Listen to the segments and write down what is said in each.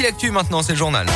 Voici l'actu maintenant, c'est le journal.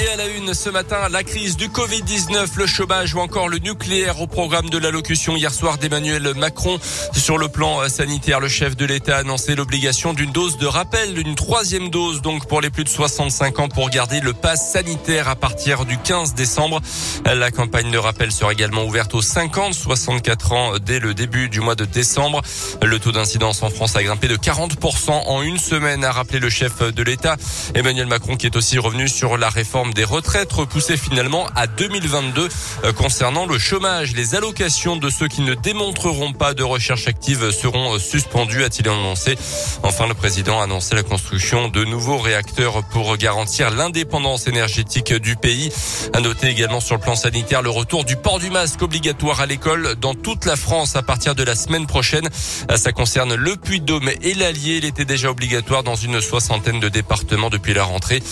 Et à la une ce matin, la crise du Covid-19, le chômage ou encore le nucléaire au programme de l'allocution hier soir d'Emmanuel Macron. Sur le plan sanitaire, le chef de l'État a annoncé l'obligation d'une dose de rappel, une troisième dose donc pour les plus de 65 ans pour garder le pass sanitaire à partir du 15 décembre. La campagne de rappel sera également ouverte aux 50-64 ans dès le début du mois de décembre. Le taux d'incidence en France a grimpé de 40% en une semaine, a rappelé le chef de l'État. Emmanuel Macron qui est aussi revenu sur la réforme des retraites repoussées finalement à 2022 euh, concernant le chômage. Les allocations de ceux qui ne démontreront pas de recherche active seront euh, suspendues, a-t-il annoncé. Enfin, le président a annoncé la construction de nouveaux réacteurs pour garantir l'indépendance énergétique du pays. À noter également sur le plan sanitaire le retour du port du masque obligatoire à l'école dans toute la France à partir de la semaine prochaine. Euh, ça concerne le Puy-de-Dôme et l'Allier. Il était déjà obligatoire dans une soixantaine de départements depuis la rentrée,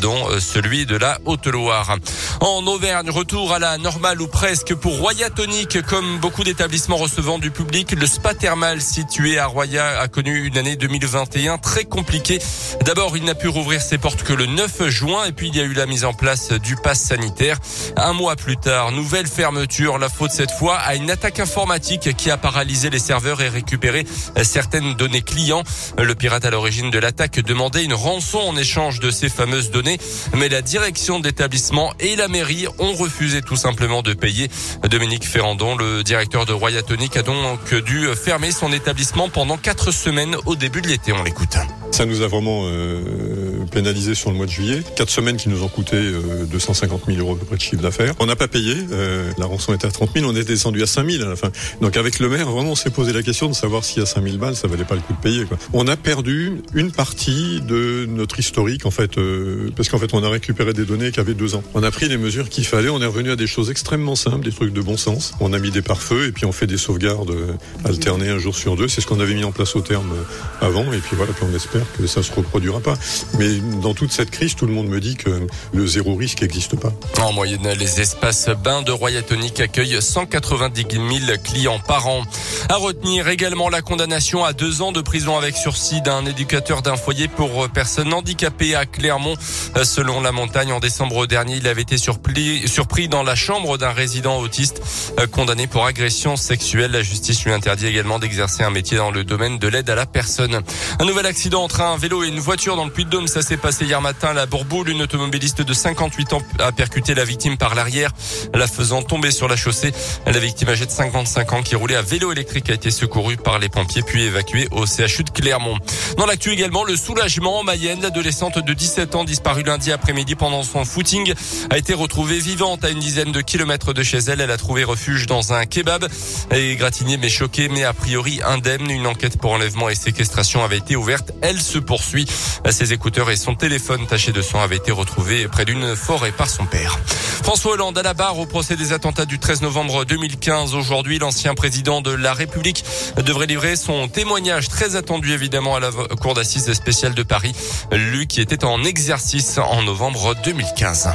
dont celui de la Haute-Loire. En Auvergne, retour à la normale ou presque pour Roya Tonique. Comme beaucoup d'établissements recevant du public, le spa thermal situé à Roya a connu une année 2021 très compliquée. D'abord, il n'a pu rouvrir ses portes que le 9 juin et puis il y a eu la mise en place du pass sanitaire. Un mois plus tard, nouvelle fermeture. La faute cette fois à une attaque informatique qui a paralysé les serveurs et récupéré certaines données clients. Le pirate à l'origine de l'attaque demandait une rançon en échange de ces fameuses données, mais la direction d'établissement et la mairie ont refusé tout simplement de payer. Dominique Ferrandon, le directeur de Royatonic, a donc dû fermer son établissement pendant quatre semaines au début de l'été. On l'écoute. Ça nous a vraiment euh, pénalisé sur le mois de juillet. Quatre semaines qui nous ont coûté euh, 250 000 euros à peu près de chiffre d'affaires. On n'a pas payé. Euh, la rançon était à 30 000. On est descendu à 5 000 à la fin. Donc avec le maire, vraiment, on s'est posé la question de savoir si à 5 000 balles, ça valait pas le coup de payer. On a perdu une partie de notre historique, en fait, euh, parce qu'en fait, on a récupéré des données qui avaient deux ans. On a pris les mesures qu'il fallait. On est revenu à des choses extrêmement simples, des trucs de bon sens. On a mis des pare-feux et puis on fait des sauvegardes euh, alternées un jour sur deux. C'est ce qu'on avait mis en place au terme avant. Et puis voilà, puis on espère que ça se reproduira pas. Mais dans toute cette crise, tout le monde me dit que le zéro risque n'existe pas. En moyenne, les espaces bains de Royatonic accueillent 190 000 clients par an. À retenir également la condamnation à deux ans de prison avec sursis d'un éducateur d'un foyer pour personnes handicapées à Clermont. Selon la montagne, en décembre dernier, il avait été surpris, dans la chambre d'un résident autiste condamné pour agression sexuelle. La justice lui interdit également d'exercer un métier dans le domaine de l'aide à la personne. Un nouvel accident entre un vélo et une voiture dans le Puy-de-Dôme. S'est passé hier matin à la Bourboule. Une automobiliste de 58 ans a percuté la victime par l'arrière, la faisant tomber sur la chaussée. La victime âgée de 55 ans qui roulait à vélo électrique a été secourue par les pompiers puis évacuée au CHU de Clermont. Dans l'actu également, le soulagement en Mayenne. L'adolescente de 17 ans disparue lundi après-midi pendant son footing a été retrouvée vivante à une dizaine de kilomètres de chez elle. Elle a trouvé refuge dans un kebab. Elle est gratignée mais choquée, mais a priori indemne. Une enquête pour enlèvement et séquestration avait été ouverte. Elle se poursuit. Ses écouteurs et son téléphone taché de sang avaient été retrouvés près d'une forêt par son père. François Hollande à la barre au procès des attentats du 13 novembre 2015. Aujourd'hui, l'ancien président de la République devrait livrer son témoignage très attendu évidemment à la cour d'assises spéciale de Paris. Lui qui était en exercice en novembre 2015.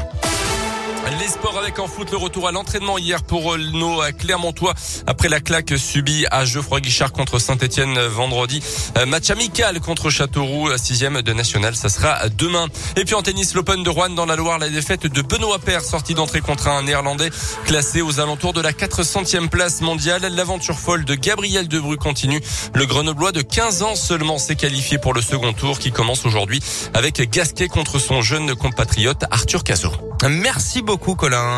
Les sports avec en foot, le retour à l'entraînement hier pour nos Clermontois après la claque subie à Geoffroy Guichard contre Saint-Etienne vendredi. Match amical contre Châteauroux, sixième de national, ça sera demain. Et puis en tennis, l'Open de Rouen dans la Loire, la défaite de Benoît Paire, sorti d'entrée contre un Néerlandais classé aux alentours de la 400e place mondiale. L'aventure folle de Gabriel Debru continue. Le Grenoblois de 15 ans seulement s'est qualifié pour le second tour qui commence aujourd'hui avec Gasquet contre son jeune compatriote Arthur Cazot. Merci beaucoup Colin.